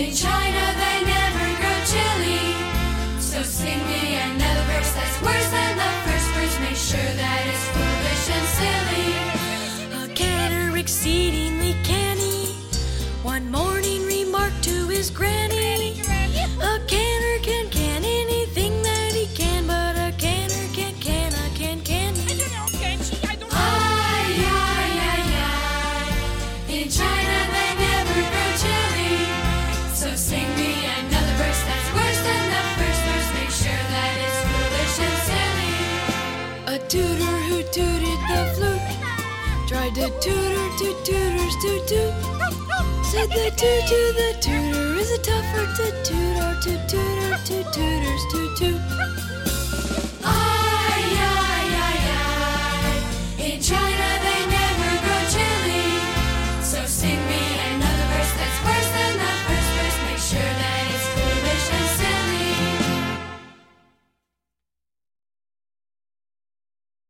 In China they never grow chili. So sing me another verse that's worse than the first verse. Make sure that it's foolish and silly. A catter exceedingly canny. One morning remarked to his granny. tooter who tooted the flute tried to tutor two tutors to toot. Said the toot to the tutor is a tougher to tutor to